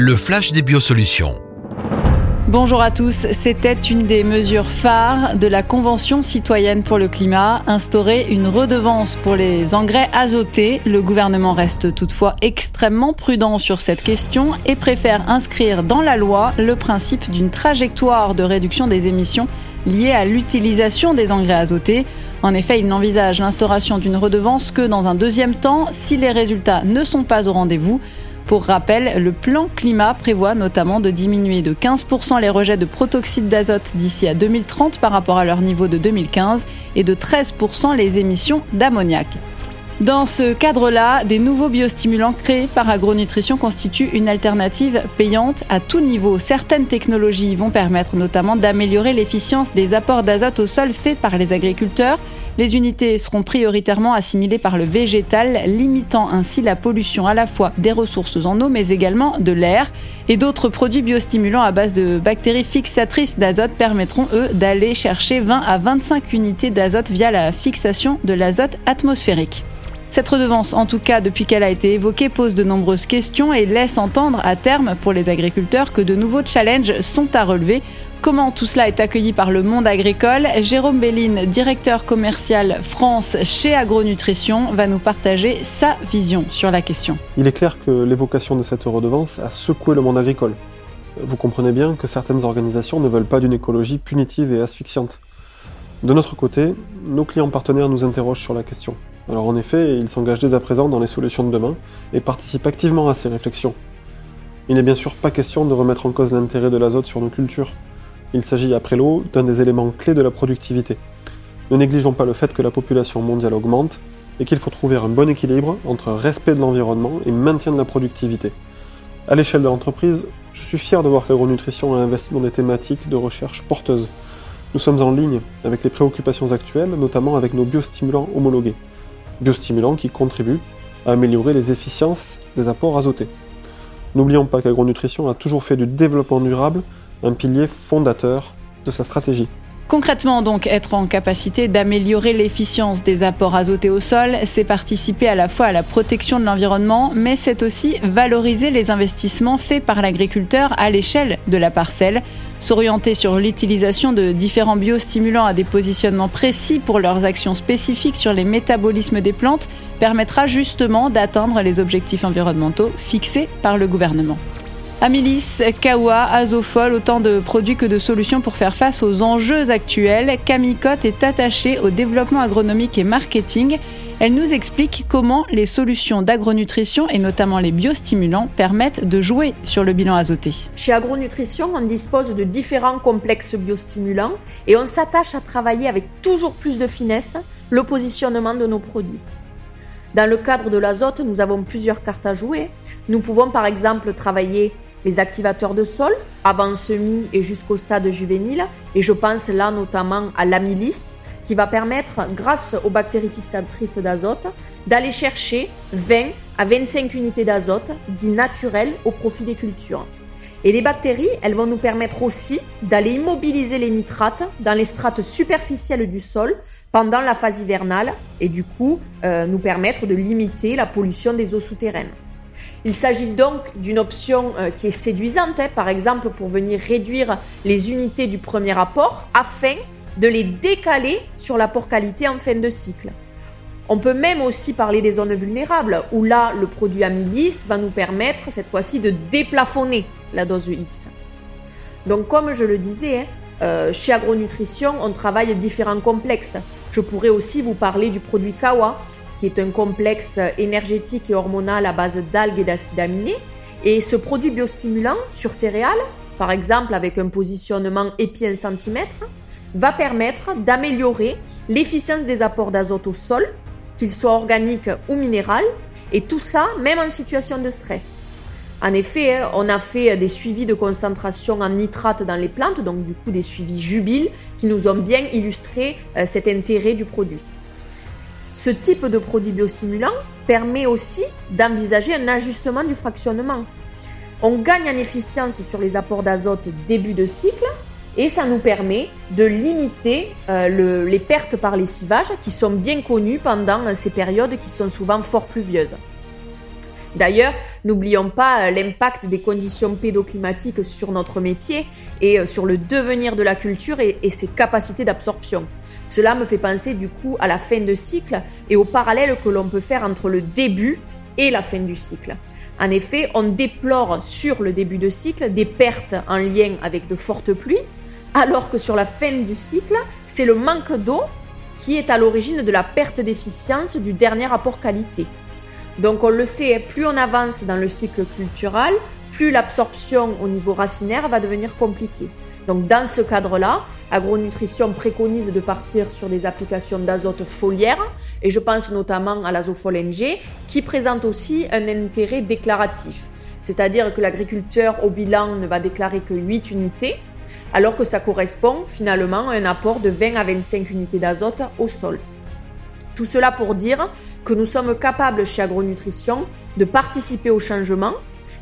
Le flash des biosolutions. Bonjour à tous, c'était une des mesures phares de la Convention citoyenne pour le climat, instaurer une redevance pour les engrais azotés. Le gouvernement reste toutefois extrêmement prudent sur cette question et préfère inscrire dans la loi le principe d'une trajectoire de réduction des émissions liées à l'utilisation des engrais azotés. En effet, il n'envisage l'instauration d'une redevance que dans un deuxième temps si les résultats ne sont pas au rendez-vous. Pour rappel, le plan climat prévoit notamment de diminuer de 15% les rejets de protoxyde d'azote d'ici à 2030 par rapport à leur niveau de 2015 et de 13% les émissions d'ammoniac. Dans ce cadre-là, des nouveaux biostimulants créés par Agronutrition constituent une alternative payante à tout niveau. Certaines technologies vont permettre notamment d'améliorer l'efficience des apports d'azote au sol faits par les agriculteurs. Les unités seront prioritairement assimilées par le végétal, limitant ainsi la pollution à la fois des ressources en eau mais également de l'air. Et d'autres produits biostimulants à base de bactéries fixatrices d'azote permettront, eux, d'aller chercher 20 à 25 unités d'azote via la fixation de l'azote atmosphérique. Cette redevance, en tout cas depuis qu'elle a été évoquée, pose de nombreuses questions et laisse entendre à terme pour les agriculteurs que de nouveaux challenges sont à relever. Comment tout cela est accueilli par le monde agricole Jérôme Belline, directeur commercial France chez Agronutrition, va nous partager sa vision sur la question. Il est clair que l'évocation de cette redevance a secoué le monde agricole. Vous comprenez bien que certaines organisations ne veulent pas d'une écologie punitive et asphyxiante. De notre côté, nos clients partenaires nous interrogent sur la question. Alors en effet, ils s'engagent dès à présent dans les solutions de demain et participent activement à ces réflexions. Il n'est bien sûr pas question de remettre en cause l'intérêt de l'azote sur nos cultures. Il s'agit après l'eau d'un des éléments clés de la productivité. Ne négligeons pas le fait que la population mondiale augmente et qu'il faut trouver un bon équilibre entre respect de l'environnement et maintien de la productivité. À l'échelle de l'entreprise, je suis fier de voir qu'Agronutrition a investi dans des thématiques de recherche porteuses. Nous sommes en ligne avec les préoccupations actuelles, notamment avec nos biostimulants homologués biostimulants qui contribuent à améliorer les efficiences des apports azotés. N'oublions pas qu'Agronutrition a toujours fait du développement durable un pilier fondateur de sa stratégie. Concrètement, donc, être en capacité d'améliorer l'efficience des apports azotés au sol, c'est participer à la fois à la protection de l'environnement, mais c'est aussi valoriser les investissements faits par l'agriculteur à l'échelle de la parcelle. S'orienter sur l'utilisation de différents biostimulants à des positionnements précis pour leurs actions spécifiques sur les métabolismes des plantes permettra justement d'atteindre les objectifs environnementaux fixés par le gouvernement. Amylis, Kawa, Azofol, autant de produits que de solutions pour faire face aux enjeux actuels. Camicot est attachée au développement agronomique et marketing. Elle nous explique comment les solutions d'agronutrition et notamment les biostimulants permettent de jouer sur le bilan azoté. Chez Agronutrition, on dispose de différents complexes biostimulants et on s'attache à travailler avec toujours plus de finesse le positionnement de nos produits. Dans le cadre de l'azote, nous avons plusieurs cartes à jouer. Nous pouvons par exemple travailler les activateurs de sol, avant semis et jusqu'au stade juvénile. Et je pense là notamment à l'amylis, qui va permettre, grâce aux bactéries fixatrices d'azote, d'aller chercher 20 à 25 unités d'azote, dit naturel, au profit des cultures. Et les bactéries, elles vont nous permettre aussi d'aller immobiliser les nitrates dans les strates superficielles du sol pendant la phase hivernale et du coup euh, nous permettre de limiter la pollution des eaux souterraines. Il s'agit donc d'une option euh, qui est séduisante, hein, par exemple pour venir réduire les unités du premier apport afin de les décaler sur l'apport qualité en fin de cycle. On peut même aussi parler des zones vulnérables, où là, le produit Amylis va nous permettre cette fois-ci de déplafonner la dose X. Donc comme je le disais, hein, euh, chez Agronutrition, on travaille différents complexes. Je pourrais aussi vous parler du produit Kawa, qui est un complexe énergétique et hormonal à base d'algues et d'acides aminés. Et ce produit biostimulant sur céréales, par exemple avec un positionnement épi 1 cm, va permettre d'améliorer l'efficience des apports d'azote au sol, qu'ils soient organiques ou minéraux, et tout ça même en situation de stress. En effet, hein, on a fait des suivis de concentration en nitrate dans les plantes, donc du coup des suivis jubiles qui nous ont bien illustré euh, cet intérêt du produit. Ce type de produit biostimulant permet aussi d'envisager un ajustement du fractionnement. On gagne en efficience sur les apports d'azote début de cycle et ça nous permet de limiter euh, les pertes par lessivage qui sont bien connues pendant ces périodes qui sont souvent fort pluvieuses. D'ailleurs, n'oublions pas euh, l'impact des conditions pédoclimatiques sur notre métier et euh, sur le devenir de la culture et, ses capacités d'absorption. Cela me fait penser du coup à la fin de cycle et au parallèle que l'on peut faire entre le début et la fin du cycle. En effet, on déplore sur le début de cycle des pertes en lien avec de fortes pluies, alors que sur la fin du cycle, c'est le manque d'eau qui est à l'origine de la perte d'efficience du dernier rapport qualité. Donc on le sait, plus on avance dans le cycle culturel, plus l'absorption au niveau racinaire va devenir compliquée. Donc dans ce cadre-là, Agronutrition préconise de partir sur des applications d'azote foliaire, et je pense notamment à l'azofol NG, qui présente aussi un intérêt déclaratif. C'est-à-dire que l'agriculteur au bilan ne va déclarer que 8 unités, alors que ça correspond finalement à un apport de 20 à 25 unités d'azote au sol. Tout cela pour dire que nous sommes capables chez Agronutrition de participer au changement,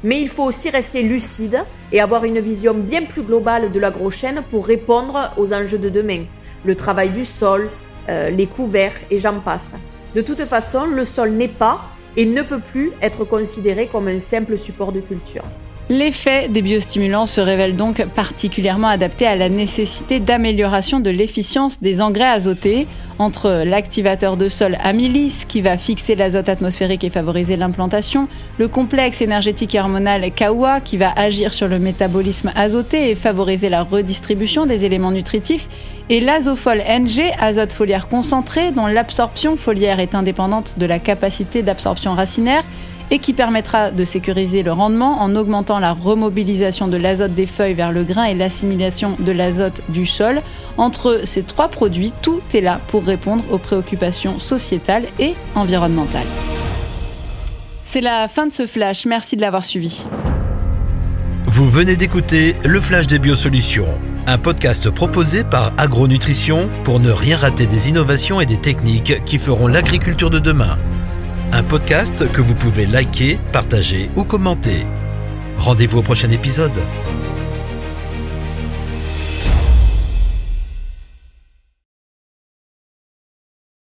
mais il faut aussi rester lucide et avoir une vision bien plus globale de l'agrochaîne pour répondre aux enjeux de demain. Le travail du sol, euh, les couverts et j'en passe. De toute façon, le sol n'est pas et ne peut plus être considéré comme un simple support de culture. L'effet des biostimulants se révèle donc particulièrement adapté à la nécessité d'amélioration de l'efficience des engrais azotés. Entre l'activateur de sol amylis qui va fixer l'azote atmosphérique et favoriser l'implantation, le complexe énergétique hormonal KAWA qui va agir sur le métabolisme azoté et favoriser la redistribution des éléments nutritifs et l'azofol NG, azote foliaire concentré dont l'absorption foliaire est indépendante de la capacité d'absorption racinaire et qui permettra de sécuriser le rendement en augmentant la remobilisation de l'azote des feuilles vers le grain et l'assimilation de l'azote du sol. Entre ces trois produits, tout est là pour répondre aux préoccupations sociétales et environnementales. C'est la fin de ce flash, merci de l'avoir suivi. Vous venez d'écouter le Flash des Biosolutions, un podcast proposé par Agronutrition pour ne rien rater des innovations et des techniques qui feront l'agriculture de demain un podcast que vous pouvez liker, partager ou commenter. Rendez-vous au prochain épisode.